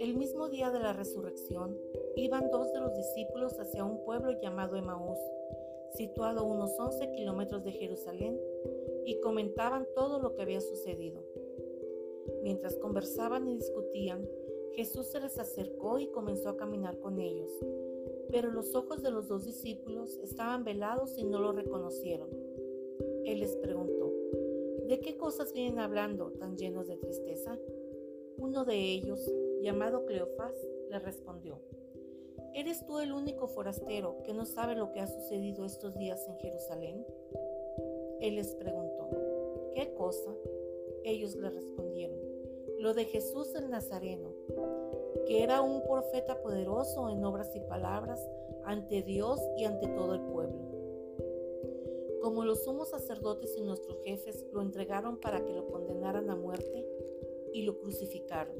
El mismo día de la resurrección, iban dos de los discípulos hacia un pueblo llamado Emaús, situado a unos 11 kilómetros de Jerusalén, y comentaban todo lo que había sucedido. Mientras conversaban y discutían, Jesús se les acercó y comenzó a caminar con ellos. Pero los ojos de los dos discípulos estaban velados y no lo reconocieron. Él les preguntó, ¿de qué cosas vienen hablando tan llenos de tristeza? Uno de ellos, llamado Cleofás, le respondió, ¿Eres tú el único forastero que no sabe lo que ha sucedido estos días en Jerusalén? Él les preguntó, ¿qué cosa? Ellos le respondieron, lo de Jesús el Nazareno, que era un profeta poderoso en obras y palabras ante Dios y ante todo el pueblo. Como los sumos sacerdotes y nuestros jefes lo entregaron para que lo condenaran a muerte y lo crucificaron.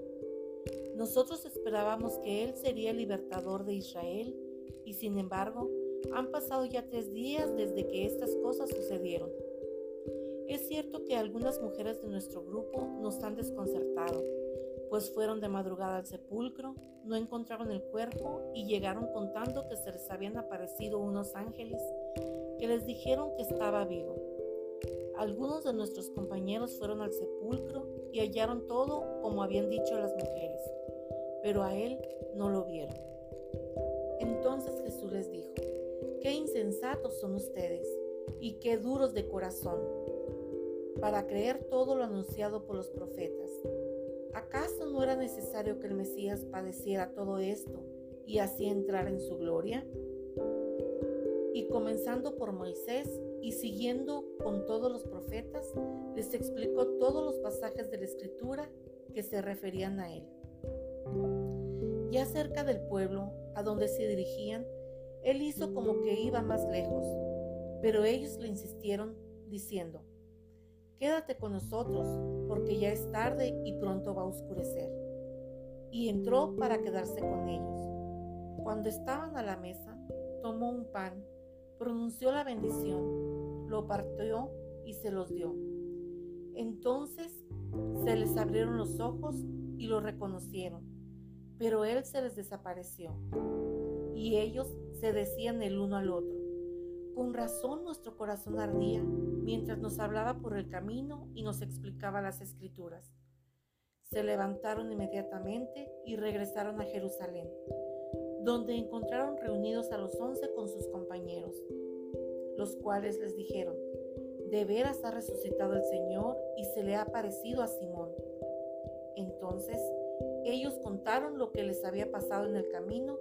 Nosotros esperábamos que Él sería el libertador de Israel y sin embargo han pasado ya tres días desde que estas cosas sucedieron. Es cierto que algunas mujeres de nuestro grupo nos han desconcertado, pues fueron de madrugada al sepulcro, no encontraron el cuerpo y llegaron contando que se les habían aparecido unos ángeles que les dijeron que estaba vivo. Algunos de nuestros compañeros fueron al sepulcro y hallaron todo como habían dicho las mujeres pero a él no lo vieron. Entonces Jesús les dijo, qué insensatos son ustedes y qué duros de corazón para creer todo lo anunciado por los profetas. ¿Acaso no era necesario que el Mesías padeciera todo esto y así entrar en su gloria? Y comenzando por Moisés y siguiendo con todos los profetas, les explicó todos los pasajes de la Escritura que se referían a él. Ya cerca del pueblo a donde se dirigían, él hizo como que iba más lejos, pero ellos le insistieron diciendo, Quédate con nosotros, porque ya es tarde y pronto va a oscurecer. Y entró para quedarse con ellos. Cuando estaban a la mesa, tomó un pan, pronunció la bendición, lo partió y se los dio. Entonces se les abrieron los ojos y lo reconocieron pero él se les desapareció. Y ellos se decían el uno al otro. Con razón nuestro corazón ardía mientras nos hablaba por el camino y nos explicaba las escrituras. Se levantaron inmediatamente y regresaron a Jerusalén, donde encontraron reunidos a los once con sus compañeros, los cuales les dijeron, de veras ha resucitado el Señor y se le ha aparecido a Simón. Entonces ellos contaron lo que les había pasado en el camino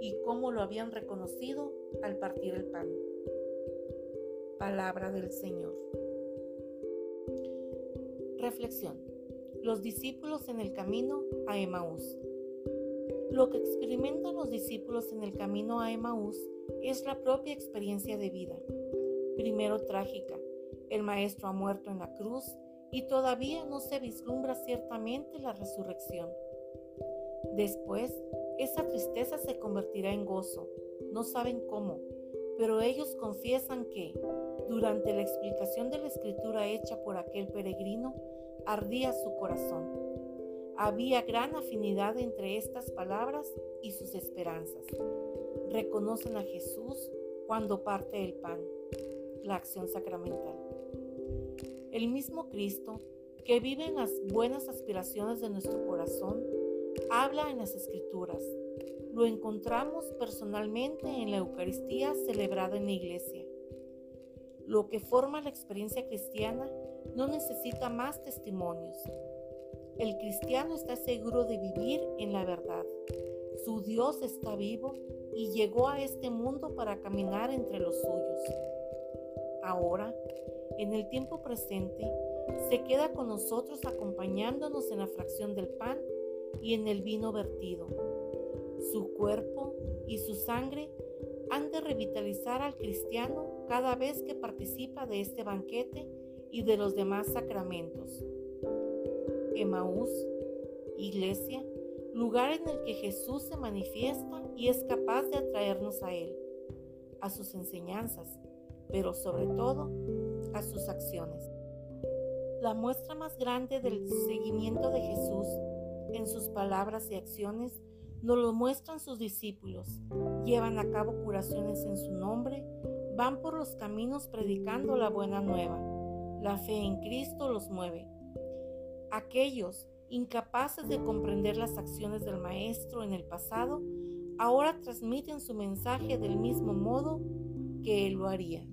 y cómo lo habían reconocido al partir el pan. Palabra del Señor. Reflexión. Los discípulos en el camino a Emaús. Lo que experimentan los discípulos en el camino a Emaús es la propia experiencia de vida. Primero trágica, el Maestro ha muerto en la cruz y todavía no se vislumbra ciertamente la resurrección. Después, esa tristeza se convertirá en gozo. No saben cómo, pero ellos confiesan que, durante la explicación de la escritura hecha por aquel peregrino, ardía su corazón. Había gran afinidad entre estas palabras y sus esperanzas. Reconocen a Jesús cuando parte el pan, la acción sacramental. El mismo Cristo, que vive en las buenas aspiraciones de nuestro corazón, habla en las escrituras. Lo encontramos personalmente en la Eucaristía celebrada en la iglesia. Lo que forma la experiencia cristiana no necesita más testimonios. El cristiano está seguro de vivir en la verdad. Su Dios está vivo y llegó a este mundo para caminar entre los suyos. Ahora, en el tiempo presente, se queda con nosotros acompañándonos en la fracción del pan y en el vino vertido. Su cuerpo y su sangre han de revitalizar al cristiano cada vez que participa de este banquete y de los demás sacramentos. Emaús, iglesia, lugar en el que Jesús se manifiesta y es capaz de atraernos a Él, a sus enseñanzas, pero sobre todo a sus acciones. La muestra más grande del seguimiento de Jesús en sus palabras y acciones nos lo muestran sus discípulos. Llevan a cabo curaciones en su nombre, van por los caminos predicando la buena nueva. La fe en Cristo los mueve. Aquellos incapaces de comprender las acciones del Maestro en el pasado, ahora transmiten su mensaje del mismo modo que Él lo haría.